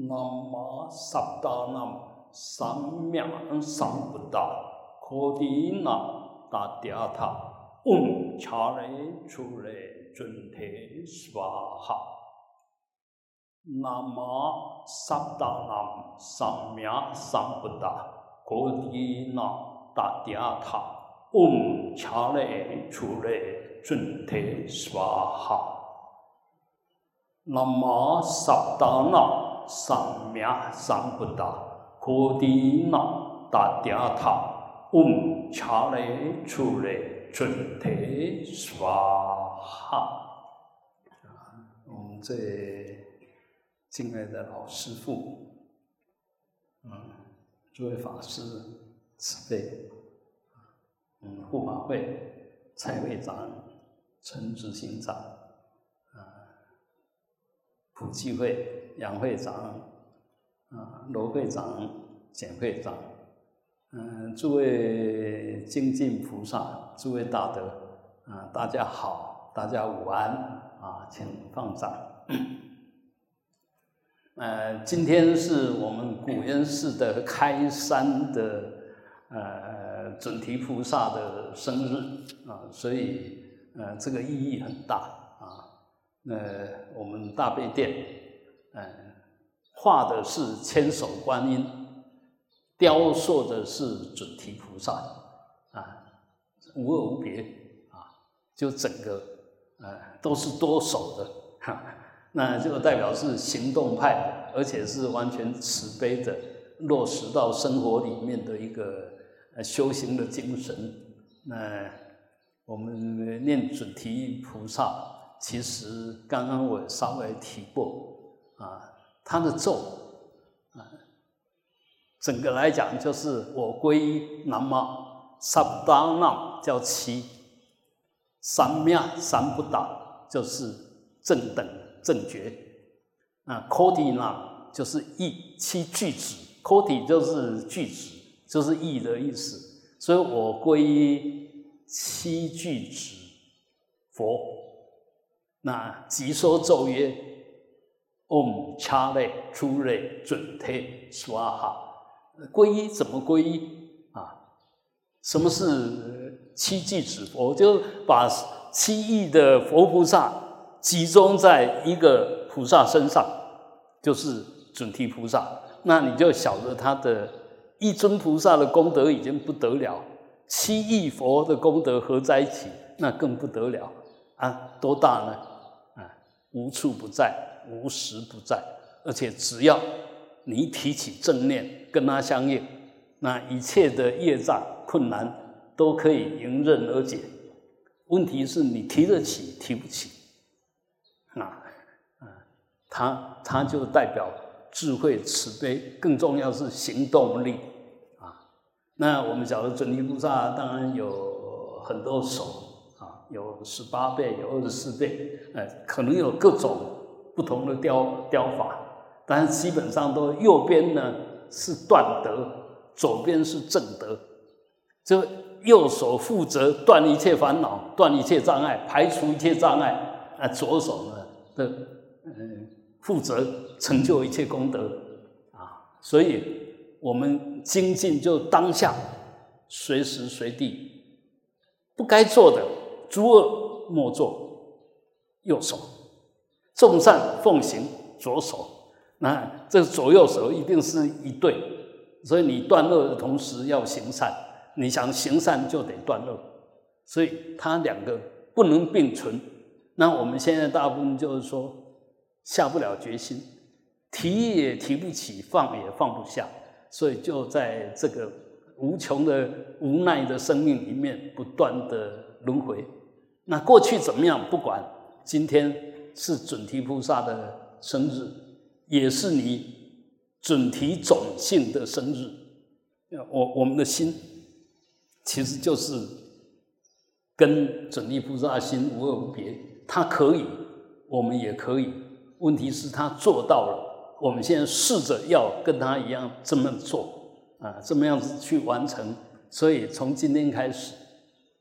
南无萨达南，三藐三菩提，可提那达迦塔，嗡伽列出列准提娑婆哈。南无萨达南，三藐三菩提，可提那达迦塔，嗡伽列出列准提娑婆哈。南无萨达南。三名三不达，苦定脑达点头。我们家里出来尊提说哈，我们这敬爱的老师傅，嗯，诸位法师慈悲，嗯，护法会、财会长、陈执行长，啊，普济会。杨会长，啊，罗会长、简会长，嗯，诸位精进菩萨，诸位大德，啊，大家好，大家午安，啊，请放掌。呃，今天是我们古岩寺的开山的呃准提菩萨的生日啊，所以呃这个意义很大啊。那我们大悲殿。嗯，画的是千手观音，雕塑的是准提菩萨，啊，无二无别啊，就整个呃都是多手的，哈，那就代表是行动派，而且是完全慈悲的，落实到生活里面的一个修行的精神。那我们念准提菩萨，其实刚刚我稍微提过。啊，他的咒啊，整个来讲就是我皈南无萨达那叫七，三妙三不打就是正等正觉啊，科迪那就是义七句子，科迪就是句子，就是义的意思，所以我皈七句子佛，那即说咒曰。Om Chale Chule Junte Swaha，皈依怎么皈依啊？什么是七句子佛？就把七亿的佛菩萨集中在一个菩萨身上，就是准提菩萨。那你就晓得他的一尊菩萨的功德已经不得了，七亿佛的功德合在一起，那更不得了啊！多大呢？啊，无处不在。无时不在，而且只要你提起正念，跟他相应，那一切的业障困难都可以迎刃而解。问题是你提得起，提不起，啊，啊，他他就代表智慧慈悲，更重要是行动力啊。那我们讲的准提菩萨，当然有很多手啊，有十八倍，有二十四倍，哎，可能有各种。不同的雕雕法，但是基本上都右边呢是断德，左边是正德。就右手负责断一切烦恼，断一切障碍，排除一切障碍。啊，左手呢的嗯负责成就一切功德啊。所以我们精进就当下，随时随地，不该做的诸恶莫作，右手。众善奉行左手，那这左右手一定是一对，所以你断恶的同时要行善，你想行善就得断恶，所以它两个不能并存。那我们现在大部分就是说下不了决心，提也提不起，放也放不下，所以就在这个无穷的无奈的生命里面不断的轮回。那过去怎么样不管，今天。是准提菩萨的生日，也是你准提种性的生日。我我们的心其实就是跟准提菩萨心无二无别。他可以，我们也可以。问题是他做到了，我们现在试着要跟他一样这么做啊，这么样子去完成。所以从今天开始，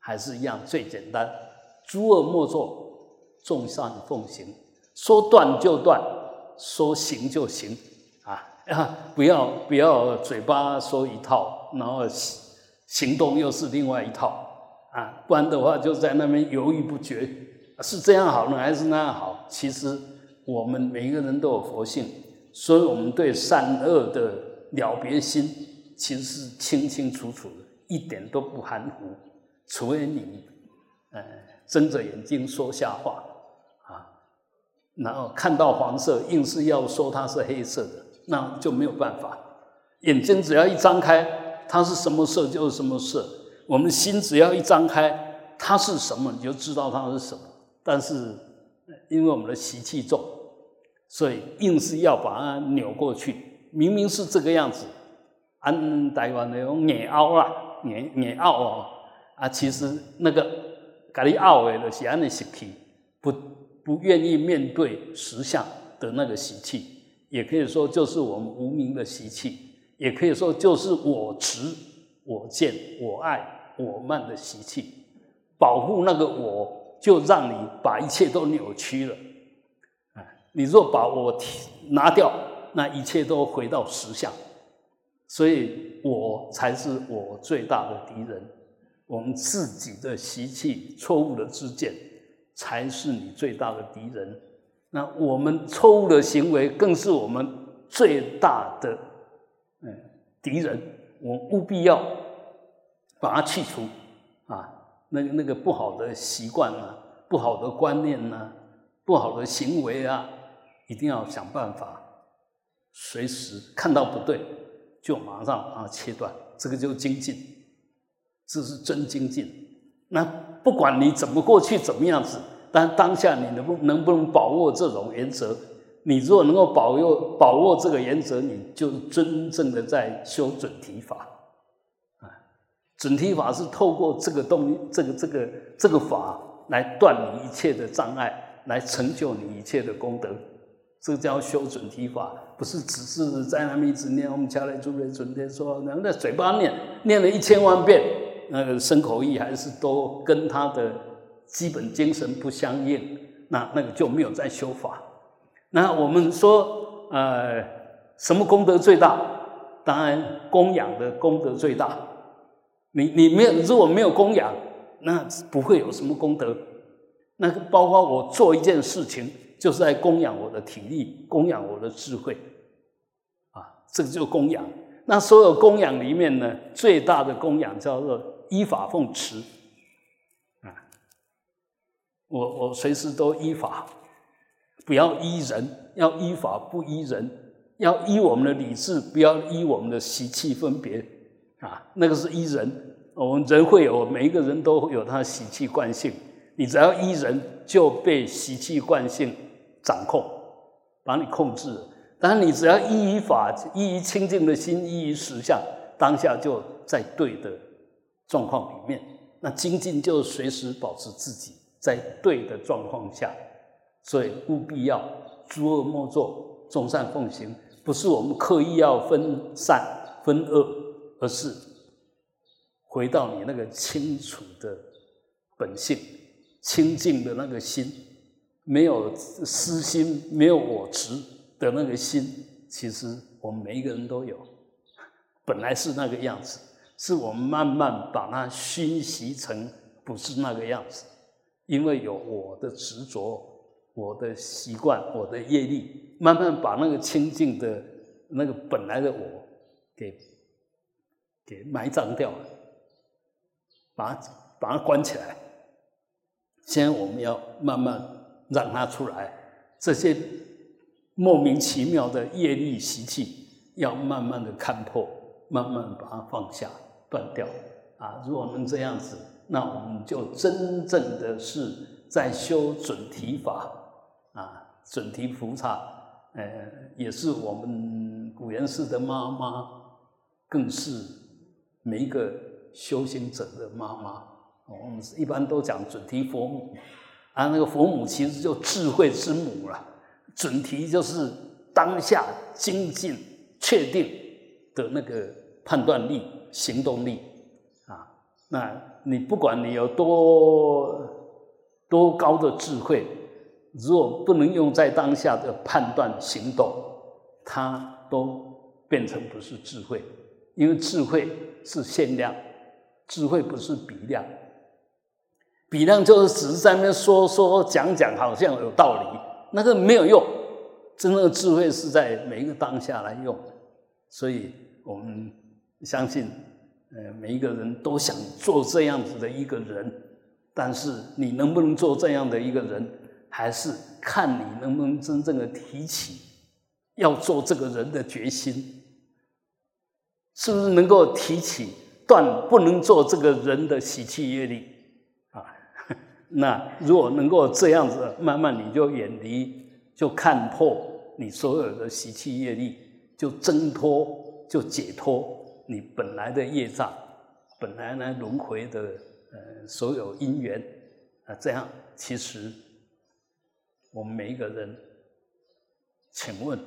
还是一样最简单，诸恶莫作。众善奉行，说断就断，说行就行，啊，啊！不要不要嘴巴说一套，然后行动又是另外一套啊，不然的话就在那边犹豫不决，是这样好呢还是那样好？其实我们每一个人都有佛性，所以我们对善恶的了别心其实是清清楚楚的，一点都不含糊，除非你呃睁着眼睛说瞎话。然后看到黄色，硬是要说它是黑色的，那就没有办法。眼睛只要一张开，它是什么色就是什么色。我们心只要一张开，它是什么你就知道它是什么。但是因为我们的习气重，所以硬是要把它扭过去。明明是这个样子，按台湾的用眼凹啊，眼眼凹哦啊，其实那个咖喱凹的就是安尼习气不。不愿意面对实相的那个习气，也可以说就是我们无名的习气，也可以说就是我执、我见、我爱、我慢的习气。保护那个我，就让你把一切都扭曲了。啊，你若把我拿掉，那一切都回到实相。所以我才是我最大的敌人。我们自己的习气、错误的知见。才是你最大的敌人。那我们错误的行为，更是我们最大的嗯敌人。我们务必要把它去除啊，那个那个不好的习惯啊，不好的观念呐，不好的行为啊，一定要想办法，随时看到不对，就马上把它切断。这个就精进，这是真精进。那不管你怎么过去，怎么样子。但当下你能不能不能把握这种原则？你如果能够保佑把握这个原则，你就真正的在修准提法啊！准提法是透过这个东这个这个这个法来断你一切的障碍，来成就你一切的功德。这叫修准提法，不是只是在那一直念我们家来诸位准天说，然后在嘴巴念念了一千万遍，那个身口意还是都跟他的。基本精神不相应，那那个就没有在修法。那我们说，呃，什么功德最大？当然供养的功德最大。你你没有，如果没有供养，那不会有什么功德。那包括我做一件事情，就是在供养我的体力，供养我的智慧，啊，这个就供养。那所有供养里面呢，最大的供养叫做依法奉持。我我随时都依法，不要依人，要依法不依人，要依我们的理智，不要依我们的习气分别啊，那个是依人。我们人会有每一个人都有他的习气惯性，你只要依人，就被习气惯性掌控，把你控制。但是你只要依于法，依于清净的心，依于实相，当下就在对的状况里面，那精进就随时保持自己。在对的状况下，所以务必要诸恶莫作，众善奉行。不是我们刻意要分善分恶，而是回到你那个清楚的本性、清净的那个心，没有私心、没有我执的那个心。其实我们每一个人都有，本来是那个样子，是我们慢慢把它熏习成不是那个样子。因为有我的执着，我的习惯，我的业力，慢慢把那个清净的那个本来的我给给埋葬掉了，把它把它关起来。现在我们要慢慢让它出来，这些莫名其妙的业力习气，要慢慢的看破，慢慢把它放下断掉。啊，如果能这样子。那我们就真正的是在修准提法啊，准提菩萨，呃，也是我们古元寺的妈妈，更是每一个修行者的妈妈。我们一般都讲准提佛母，啊，那个佛母其实就智慧之母了。准提就是当下精进确定的那个判断力、行动力啊，那。你不管你有多多高的智慧，如果不能用在当下的判断行动，它都变成不是智慧，因为智慧是限量，智慧不是比量，比量就是只是在那说说讲讲，好像有道理，那个没有用。真正的智慧是在每一个当下来用，所以我们相信，呃，每一个人都想做这样子的一个人，但是你能不能做这样的一个人，还是看你能不能真正的提起要做这个人的决心，是不是能够提起断不能做这个人的喜气业力啊？那如果能够这样子，慢慢你就远离，就看破。你所有的习气业力就挣脱，就解脱你本来的业障，本来呢轮回的呃所有因缘啊，这样其实我们每一个人，请问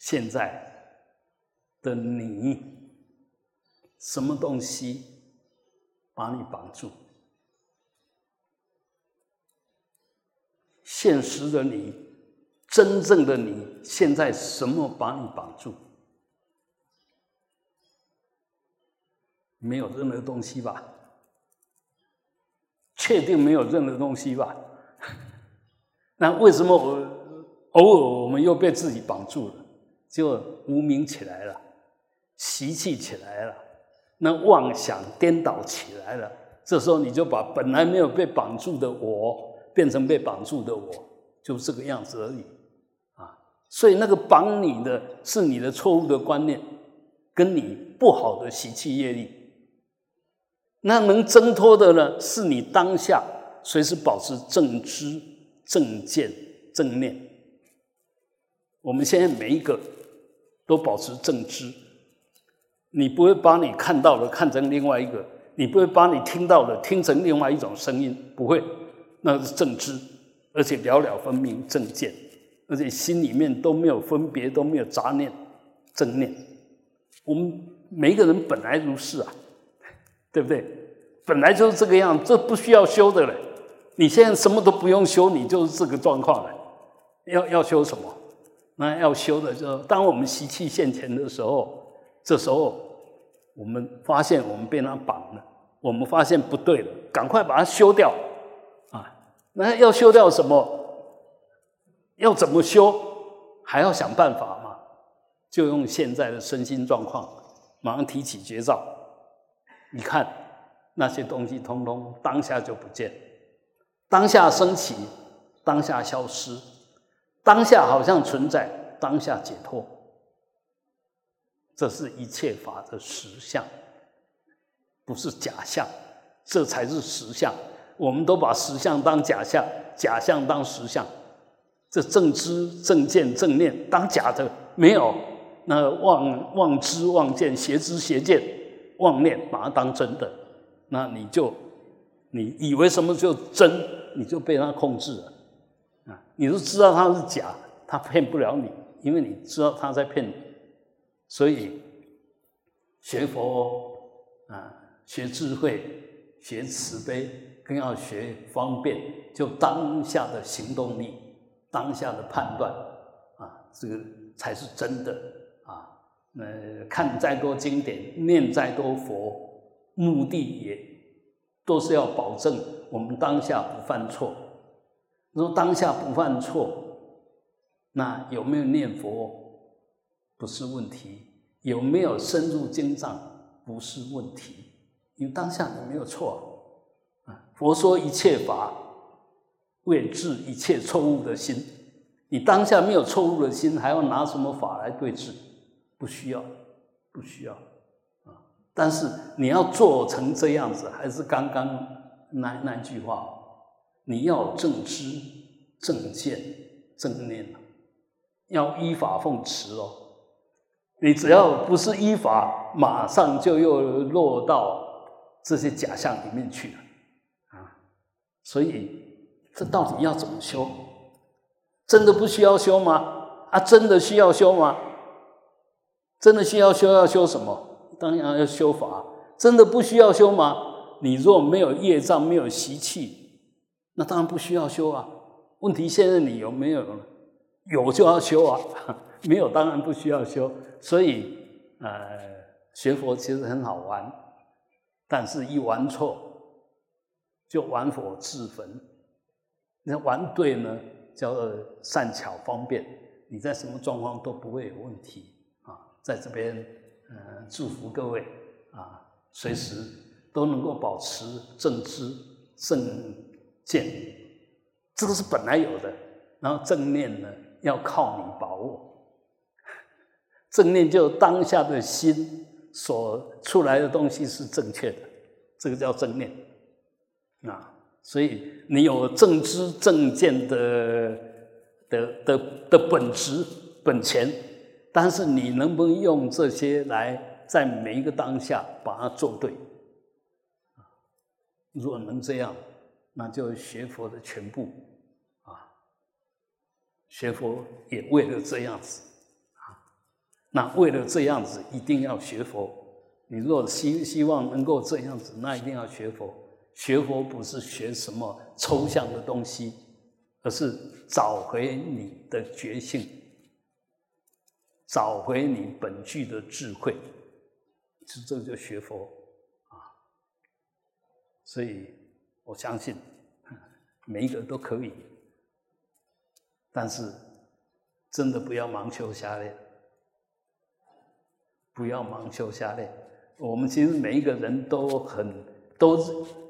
现在的你，什么东西把你绑住？现实的你。真正的你现在什么把你绑住？没有任何东西吧？确定没有任何东西吧？那为什么我偶尔我们又被自己绑住了？就无名起来了，习气起来了，那妄想颠倒起来了。这时候你就把本来没有被绑住的我，变成被绑住的我，就这个样子而已啊。所以，那个绑你的是你的错误的观念，跟你不好的习气业力。那能挣脱的呢，是你当下随时保持正知、正见、正念。我们现在每一个都保持正知，你不会把你看到的看成另外一个，你不会把你听到的听成另外一种声音，不会，那是正知，而且了了分明正见。而且心里面都没有分别，都没有杂念、正念。我们每一个人本来如是啊，对不对？本来就是这个样，这不需要修的了。你现在什么都不用修，你就是这个状况了。要要修什么？那要修的就是，当我们习气现前的时候，这时候我们发现我们被它绑了，我们发现不对了，赶快把它修掉啊！那要修掉什么？要怎么修？还要想办法嘛？就用现在的身心状况，马上提起绝招。你看那些东西，通通当下就不见，当下升起，当下消失，当下好像存在，当下解脱。这是一切法的实相，不是假象，这才是实相。我们都把实相当假象，假象当实相。这正知正见正念当假的没有，那妄妄知妄见邪知邪见妄念把它当真的，那你就你以为什么就真，你就被他控制了啊！你都知道他是假，他骗不了你，因为你知道他在骗你。所以学佛啊，学智慧，学慈悲，更要学方便，就当下的行动力。当下的判断啊，这个才是真的呃。看再多经典，念再多佛，目的也都是要保证我们当下不犯错。如果当下不犯错，那有没有念佛不是问题，有没有深入经藏不是问题，因为当下你没有错啊。佛说一切法。为治一切错误的心，你当下没有错误的心，还要拿什么法来对治？不需要，不需要啊！但是你要做成这样子，还是刚刚那那句话，你要正知、正见、正念要依法奉持哦。你只要不是依法，马上就又落到这些假象里面去了啊！所以。这到底要怎么修？真的不需要修吗？啊，真的需要修吗？真的需要修要修什么？当然要修法。真的不需要修吗？你若没有业障，没有习气，那当然不需要修啊。问题现在你有没有有就要修啊，没有当然不需要修。所以，呃，学佛其实很好玩，但是一玩错，就玩火自焚。那玩对呢，叫做善巧方便，你在什么状况都不会有问题。在这边，呃，祝福各位啊，随时都能够保持正知正见，这个是本来有的。然后正念呢，要靠你把握。正念就当下的心所出来的东西是正确的，这个叫正念啊。所以你有正知正见的的的的本质本钱，但是你能不能用这些来在每一个当下把它做对？如果能这样，那就学佛的全部啊。学佛也为了这样子啊。那为了这样子，一定要学佛。你若希希望能够这样子，那一定要学佛。学佛不是学什么抽象的东西，而是找回你的觉性，找回你本具的智慧，是这就学佛啊。所以我相信每一个都可以，但是真的不要盲修瞎练，不要盲修瞎练。我们其实每一个人都很。都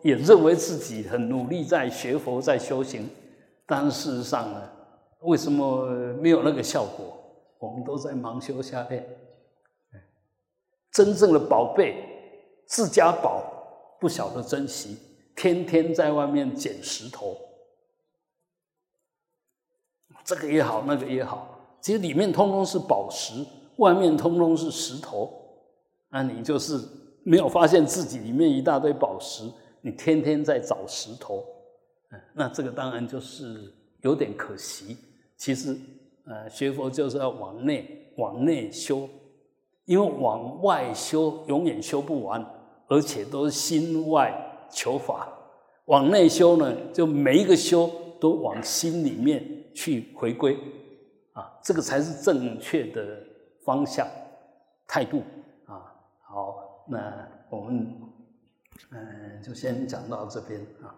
也认为自己很努力在学佛在修行，但事实上呢，为什么没有那个效果？我们都在盲修瞎练。真正的宝贝，自家宝不晓得珍惜，天天在外面捡石头，这个也好，那个也好，其实里面通通是宝石，外面通通是石头，那你就是。没有发现自己里面一大堆宝石，你天天在找石头，那这个当然就是有点可惜。其实，呃，学佛就是要往内往内修，因为往外修永远修不完，而且都是心外求法。往内修呢，就每一个修都往心里面去回归，啊，这个才是正确的方向态度啊。好。那我们嗯，就先讲到这边啊。